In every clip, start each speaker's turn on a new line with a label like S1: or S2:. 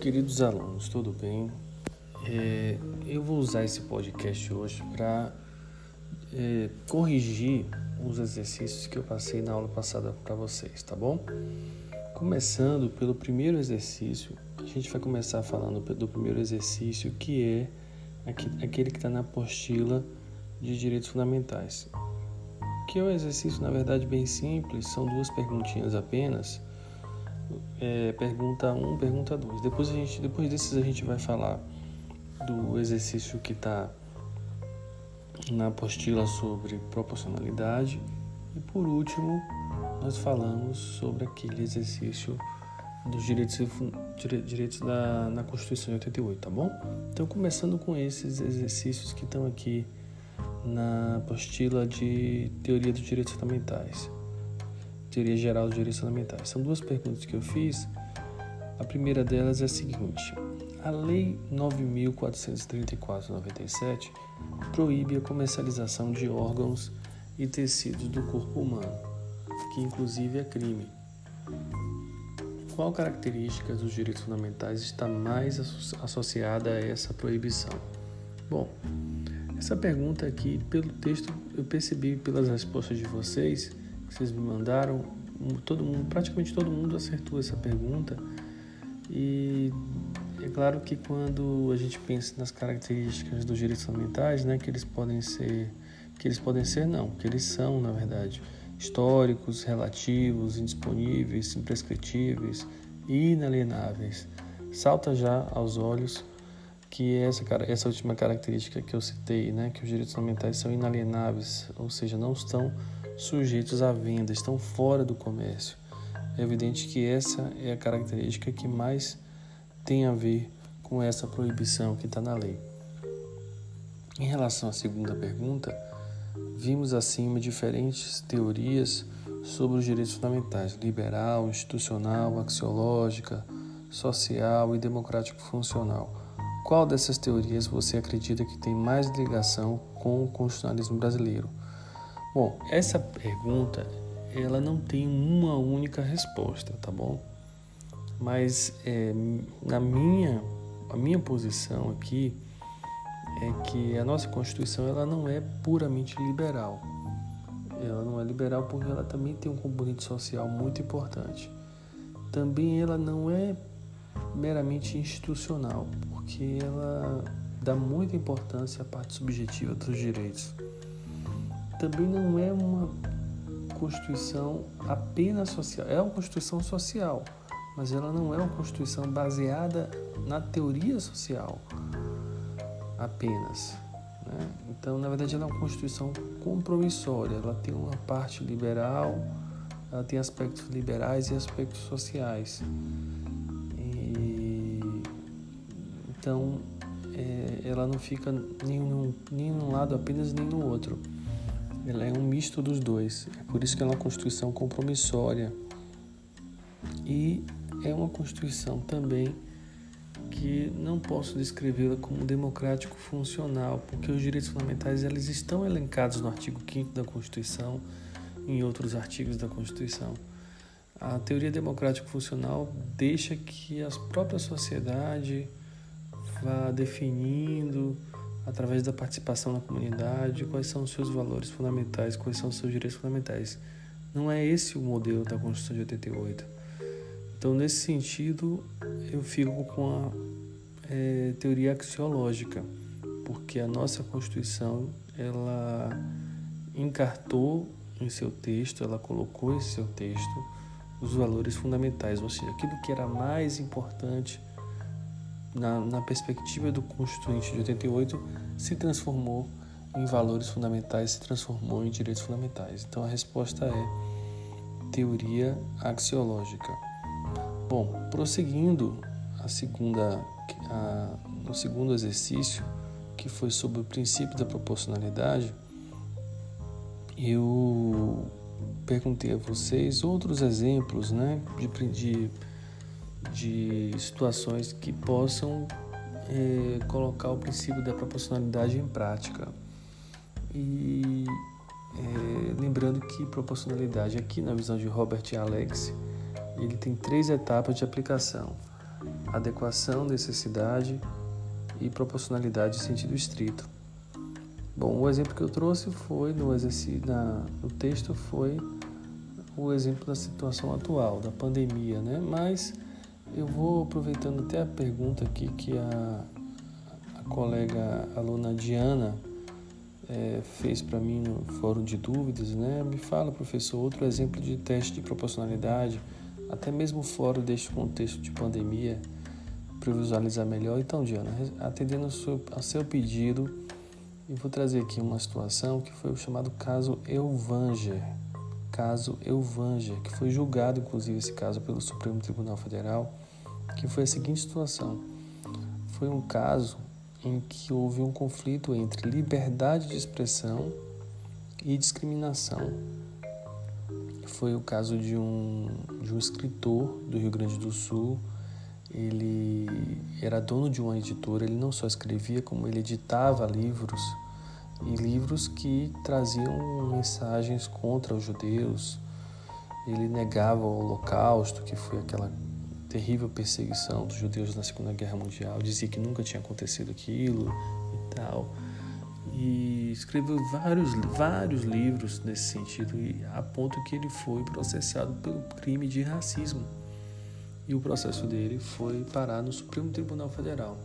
S1: queridos alunos, tudo bem? É, eu vou usar esse podcast hoje para é, corrigir os exercícios que eu passei na aula passada para vocês, tá bom? Começando pelo primeiro exercício, a gente vai começar falando do primeiro exercício, que é aquele que está na apostila de direitos fundamentais. Que é um exercício, na verdade, bem simples, são duas perguntinhas apenas é, pergunta 1, um, pergunta 2. Depois, a gente, depois desses a gente vai falar do exercício que está na apostila sobre proporcionalidade. E por último, nós falamos sobre aquele exercício dos direitos, direitos da, na Constituição de 88, tá bom? Então, começando com esses exercícios que estão aqui na apostila de Teoria dos Direitos Fundamentais. Teoria Geral dos Direitos Fundamentais. São duas perguntas que eu fiz. A primeira delas é a seguinte: a Lei 9434/97 proíbe a comercialização de órgãos e tecidos do corpo humano, que inclusive é crime. Qual característica dos direitos fundamentais está mais associada a essa proibição? Bom, essa pergunta aqui, pelo texto, eu percebi pelas respostas de vocês que vocês me mandaram, todo mundo, praticamente todo mundo acertou essa pergunta. E é claro que quando a gente pensa nas características dos direitos fundamentais, né, que eles podem ser, que eles podem ser não, que eles são, na verdade, históricos, relativos, indisponíveis, imprescritíveis inalienáveis. Salta já aos olhos que essa, essa última característica que eu citei, né, que os direitos fundamentais são inalienáveis, ou seja, não estão sujeitos à venda, estão fora do comércio. É evidente que essa é a característica que mais tem a ver com essa proibição que está na lei. Em relação à segunda pergunta, vimos acima diferentes teorias sobre os direitos fundamentais: liberal, institucional, axiológica, social e democrático funcional. Qual dessas teorias você acredita que tem mais ligação com o constitucionalismo brasileiro? Bom, essa pergunta ela não tem uma única resposta, tá bom? Mas é, na minha a minha posição aqui é que a nossa Constituição ela não é puramente liberal. Ela não é liberal porque ela também tem um componente social muito importante. Também ela não é meramente institucional, porque ela dá muita importância à parte subjetiva dos direitos também não é uma Constituição apenas social, é uma Constituição social, mas ela não é uma Constituição baseada na teoria social apenas. Né? Então, na verdade, ela é uma Constituição compromissória, ela tem uma parte liberal, ela tem aspectos liberais e aspectos sociais. E, então, é, ela não fica nem num, nem num lado apenas nem no outro. Ela é um misto dos dois. É por isso que é uma constituição compromissória. E é uma constituição também que não posso descrevê-la como democrático funcional, porque os direitos fundamentais eles estão elencados no artigo 5 da Constituição e em outros artigos da Constituição. A teoria democrático funcional deixa que a própria sociedade vá definindo através da participação na comunidade, quais são os seus valores fundamentais, quais são os seus direitos fundamentais. Não é esse o modelo da Constituição de 88. Então, nesse sentido, eu fico com a é, teoria axiológica, porque a nossa Constituição ela encartou em seu texto, ela colocou em seu texto os valores fundamentais, ou seja, aquilo que era mais importante na, na perspectiva do Constituinte de 88, se transformou em valores fundamentais, se transformou em direitos fundamentais. Então a resposta é teoria axiológica. Bom, prosseguindo a segunda, a, no segundo exercício, que foi sobre o princípio da proporcionalidade, eu perguntei a vocês outros exemplos né, de, de de situações que possam é, colocar o princípio da proporcionalidade em prática. E é, lembrando que proporcionalidade aqui na visão de Robert Alex, ele tem três etapas de aplicação. adequação, necessidade e proporcionalidade em sentido estrito. Bom, o exemplo que eu trouxe foi no exercício, na, no texto foi o exemplo da situação atual, da pandemia, né? Mas eu vou aproveitando até a pergunta aqui que a, a colega aluna Diana é, fez para mim no fórum de dúvidas, né? Me fala, professor, outro exemplo de teste de proporcionalidade, até mesmo fora deste contexto de pandemia, para visualizar melhor. Então, Diana, atendendo ao seu, ao seu pedido, eu vou trazer aqui uma situação que foi o chamado caso Elvanger. Caso Elvanger, que foi julgado, inclusive, esse caso pelo Supremo Tribunal Federal, que foi a seguinte situação. Foi um caso em que houve um conflito entre liberdade de expressão e discriminação. Foi o caso de um, de um escritor do Rio Grande do Sul. Ele era dono de uma editora, ele não só escrevia, como ele editava livros, e livros que traziam mensagens contra os judeus. Ele negava o Holocausto, que foi aquela terrível perseguição dos judeus na Segunda Guerra Mundial, dizia que nunca tinha acontecido aquilo e tal. E escreveu vários, vários livros nesse sentido, a ponto que ele foi processado pelo crime de racismo. E o processo dele foi parar no Supremo Tribunal Federal.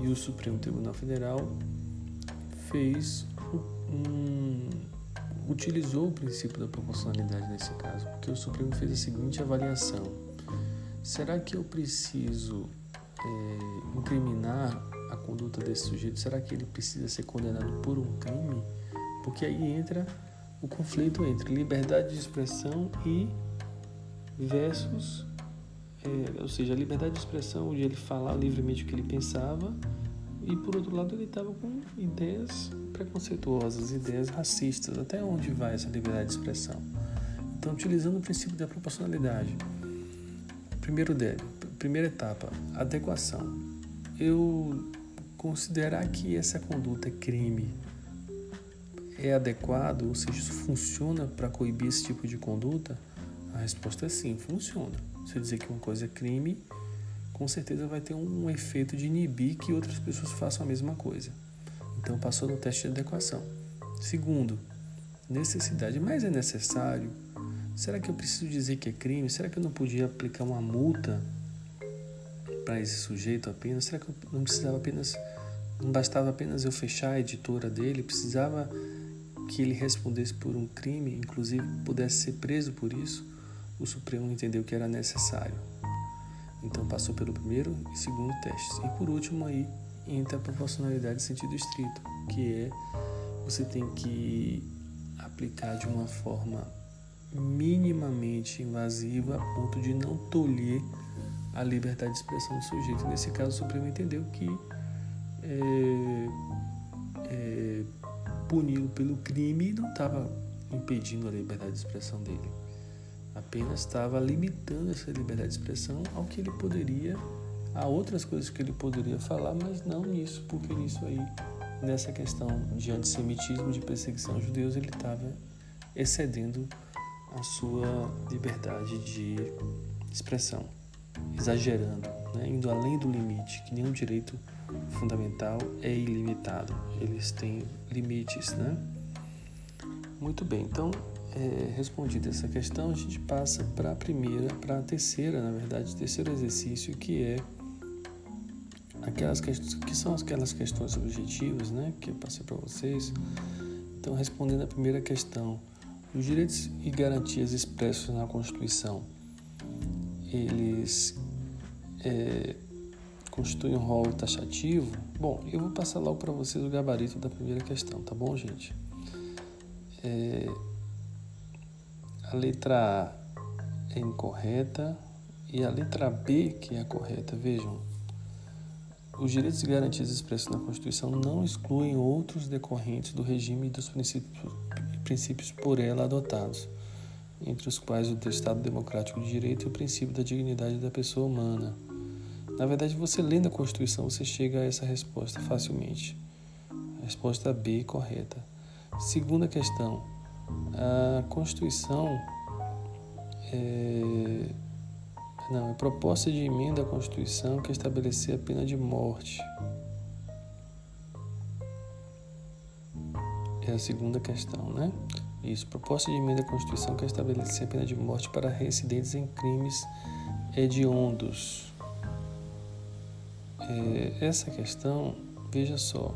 S1: E o Supremo Tribunal Federal fez um, utilizou o princípio da proporcionalidade nesse caso, porque o Supremo fez a seguinte avaliação será que eu preciso é, incriminar a conduta desse sujeito? Será que ele precisa ser condenado por um crime? Porque aí entra o conflito entre liberdade de expressão e versus, é, ou seja, a liberdade de expressão de ele falar livremente o que ele pensava e por outro lado ele estava com ideias preconceituosas, ideias racistas. Até onde vai essa liberdade de expressão? Então, utilizando o princípio da proporcionalidade, Primeiro primeira etapa, adequação. Eu considerar que essa conduta é crime é adequado, ou seja, isso funciona para coibir esse tipo de conduta? A resposta é sim, funciona. Eu dizer que uma coisa é crime, com certeza vai ter um efeito de inibir que outras pessoas façam a mesma coisa. Então passou no teste de adequação. Segundo, necessidade, mas é necessário Será que eu preciso dizer que é crime? Será que eu não podia aplicar uma multa para esse sujeito apenas? Será que eu não precisava apenas, não bastava apenas eu fechar a editora dele? Precisava que ele respondesse por um crime, inclusive pudesse ser preso por isso? O Supremo entendeu que era necessário. Então passou pelo primeiro e segundo testes. E por último aí entra a proporcionalidade em sentido estrito, que é você tem que aplicar de uma forma minimamente invasiva a ponto de não tolher a liberdade de expressão do sujeito. Nesse caso, o Supremo entendeu que é, é, puni-lo pelo crime não estava impedindo a liberdade de expressão dele, apenas estava limitando essa liberdade de expressão ao que ele poderia, a outras coisas que ele poderia falar, mas não nisso, porque nisso aí, nessa questão de antissemitismo, de perseguição aos judeus, ele estava excedendo a sua liberdade de expressão, exagerando, né? indo além do limite, que nenhum direito fundamental é ilimitado, eles têm limites, né? Muito bem, então, é, respondida essa questão, a gente passa para a primeira, para a terceira, na verdade, terceiro exercício, que é aquelas questões, que são aquelas questões objetivas, né, que eu passei para vocês. Então, respondendo a primeira questão, os direitos e garantias expressos na Constituição, eles é, constituem um rol taxativo? Bom, eu vou passar logo para vocês o gabarito da primeira questão, tá bom, gente? É, a letra A é incorreta e a letra B, que é correta, vejam. Os direitos garantias expressos na Constituição não excluem outros decorrentes do regime e dos princípios por ela adotados, entre os quais o do Estado Democrático de Direito e o princípio da dignidade da pessoa humana. Na verdade, você lendo a Constituição, você chega a essa resposta facilmente. Resposta B correta. Segunda questão. A Constituição é, Não, é proposta de emenda à Constituição que estabelecer a pena de morte. É a segunda questão, né? Isso, proposta de emenda à Constituição que estabelecer a pena de morte para residentes em crimes hediondos. É, essa questão, veja só,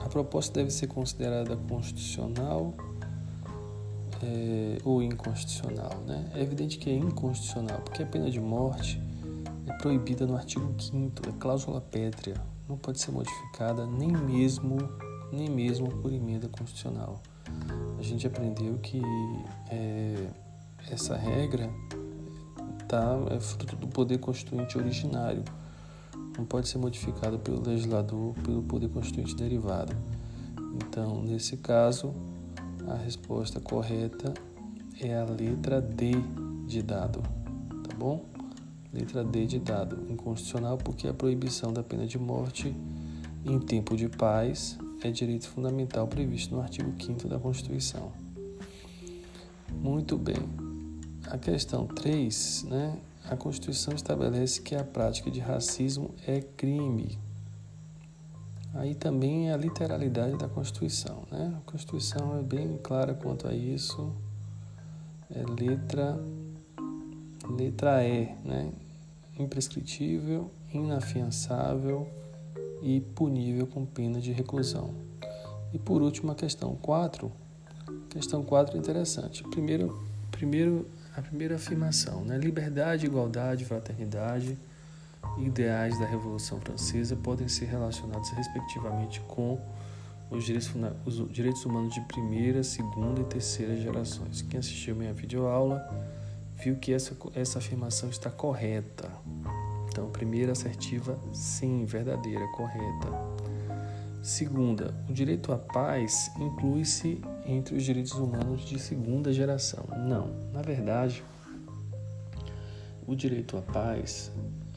S1: a proposta deve ser considerada constitucional é, ou inconstitucional. Né? É evidente que é inconstitucional, porque a pena de morte é proibida no artigo 5 é cláusula pétrea, não pode ser modificada nem mesmo, nem mesmo por emenda constitucional. A gente aprendeu que é, essa regra tá, é fruto do poder constituinte originário, não pode ser modificada pelo legislador pelo poder constituinte derivado. Então, nesse caso, a resposta correta é a letra D de dado, tá bom? Letra D de dado. Inconstitucional porque a proibição da pena de morte em tempo de paz é direito fundamental previsto no artigo 5 da Constituição. Muito bem. A questão 3, né? A Constituição estabelece que a prática de racismo é crime. Aí também a literalidade da Constituição. Né? A Constituição é bem clara quanto a isso. É letra, letra E, né? imprescritível, inafiançável e punível com pena de reclusão. E por último, a questão 4. Questão 4 é interessante. Primeiro, primeiro, a primeira afirmação, né? liberdade, igualdade, fraternidade ideais da Revolução Francesa podem ser relacionados respectivamente com os direitos, os direitos humanos de primeira, segunda e terceira gerações. Quem assistiu minha videoaula viu que essa, essa afirmação está correta. Então, primeira assertiva, sim, verdadeira, correta. Segunda, o direito à paz inclui-se entre os direitos humanos de segunda geração. Não, na verdade, o direito à paz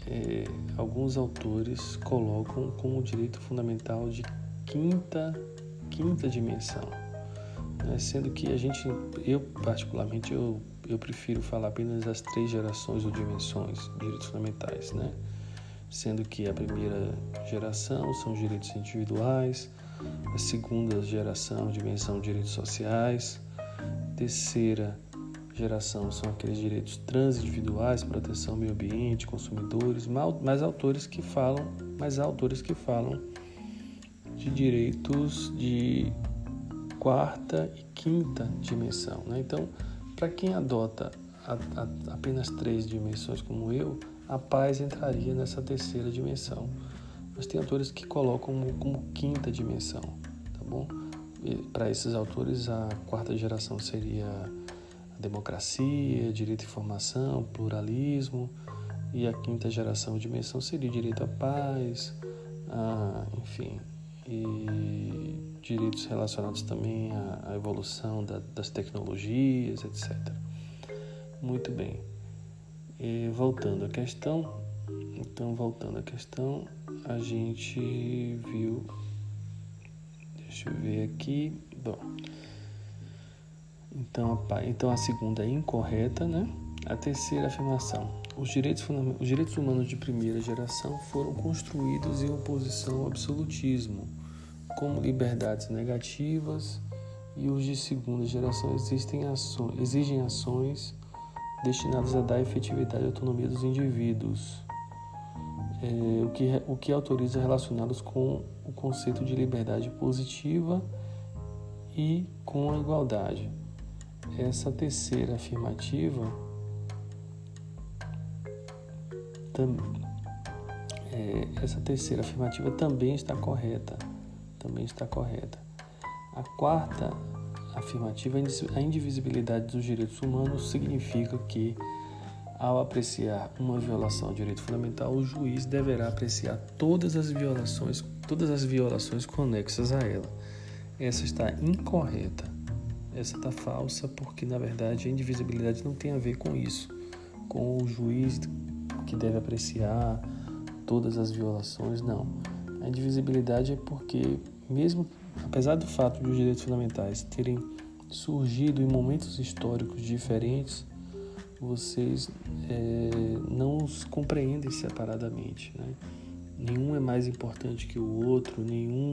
S1: é, alguns autores colocam como direito fundamental de quinta, quinta dimensão, né? sendo que a gente, eu particularmente, eu, eu prefiro falar apenas das três gerações ou dimensões de direitos fundamentais, né? sendo que a primeira geração são os direitos individuais, a segunda geração, dimensão direitos sociais, terceira geração são aqueles direitos transindividuais, proteção ao meio ambiente, consumidores, mais autores que falam, mais autores que falam de direitos de quarta e quinta dimensão. Né? Então, para quem adota a, a, apenas três dimensões como eu, a paz entraria nessa terceira dimensão. Mas tem autores que colocam como, como quinta dimensão, tá bom? Para esses autores, a quarta geração seria democracia, direito à informação, pluralismo, e a quinta geração dimensão seria direito à paz, a, enfim, e direitos relacionados também à, à evolução da, das tecnologias, etc. Muito bem. E voltando à questão, então voltando à questão, a gente viu, deixa eu ver aqui, bom, então a, então a segunda é incorreta, né? A terceira afirmação: os direitos, os direitos humanos de primeira geração foram construídos em oposição ao absolutismo, como liberdades negativas, e os de segunda geração existem exigem ações destinadas a dar efetividade e autonomia dos indivíduos, é, o, que, o que autoriza relacioná-los com o conceito de liberdade positiva e com a igualdade. Essa terceira afirmativa é, essa terceira afirmativa também está correta. Também está correta. A quarta afirmativa, a indivisibilidade dos direitos humanos significa que, ao apreciar uma violação ao direito fundamental, o juiz deverá apreciar todas as violações, todas as violações conexas a ela. Essa está incorreta. Essa está falsa porque, na verdade, a indivisibilidade não tem a ver com isso, com o juiz que deve apreciar todas as violações, não. A indivisibilidade é porque, mesmo apesar do fato de os direitos fundamentais terem surgido em momentos históricos diferentes, vocês é, não os compreendem separadamente. Né? Nenhum é mais importante que o outro, nenhum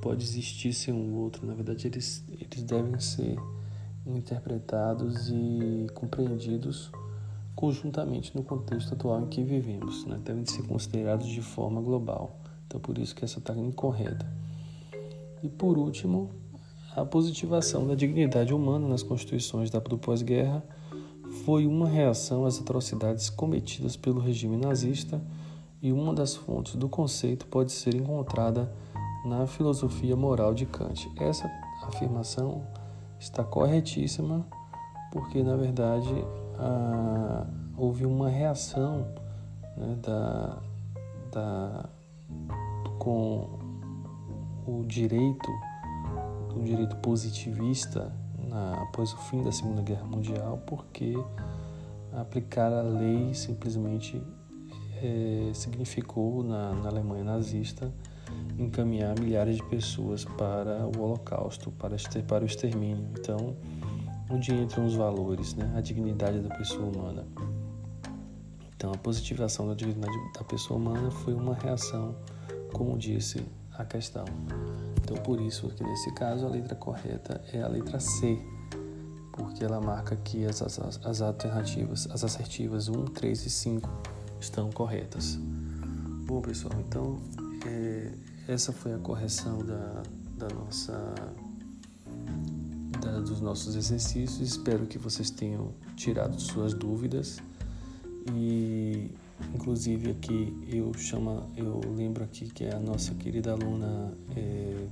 S1: pode existir sem o outro. Na verdade, eles, eles devem ser interpretados e compreendidos conjuntamente no contexto atual em que vivemos, né? devem ser considerados de forma global. Então, por isso que essa está incorreta. E por último, a positivação da dignidade humana nas constituições do pós-guerra foi uma reação às atrocidades cometidas pelo regime nazista e uma das fontes do conceito pode ser encontrada na filosofia moral de Kant. Essa afirmação está corretíssima porque, na verdade, ah, houve uma reação né, da, da, com o direito, o direito positivista na, após o fim da Segunda Guerra Mundial, porque aplicar a lei simplesmente é, significou na, na Alemanha nazista encaminhar milhares de pessoas para o Holocausto, para, para o extermínio. Então, onde entram os valores, né? a dignidade da pessoa humana. Então, a positivação da dignidade da pessoa humana foi uma reação, como disse a questão. Então, por isso que nesse caso a letra correta é a letra C, porque ela marca que as, as, as alternativas, as assertivas 1, 3 e 5 estão corretas. Bom, pessoal, então essa foi a correção da, da nossa da, dos nossos exercícios. Espero que vocês tenham tirado suas dúvidas e inclusive aqui eu chamo, eu lembro aqui que é a nossa querida aluna é,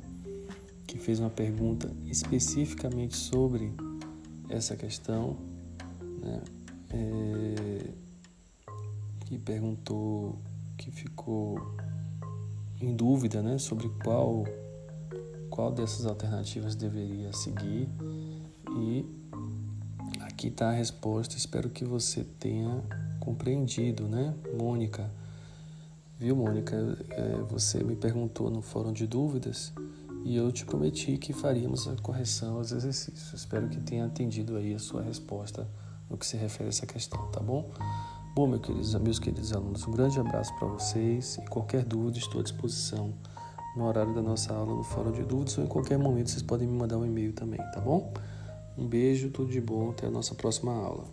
S1: que fez uma pergunta especificamente sobre essa questão, né? É, que perguntou, que ficou em dúvida, né, sobre qual qual dessas alternativas deveria seguir e aqui está a resposta. Espero que você tenha compreendido, né, Mônica? Viu, Mônica? É, você me perguntou no fórum de dúvidas e eu te prometi que faríamos a correção aos exercícios. Espero que tenha atendido aí a sua resposta no que se refere a essa questão, tá bom? Bom, meus queridos, meus queridos alunos, um grande abraço para vocês e qualquer dúvida estou à disposição no horário da nossa aula no Fórum de Dúvidas ou em qualquer momento vocês podem me mandar um e-mail também, tá bom? Um beijo, tudo de bom, até a nossa próxima aula.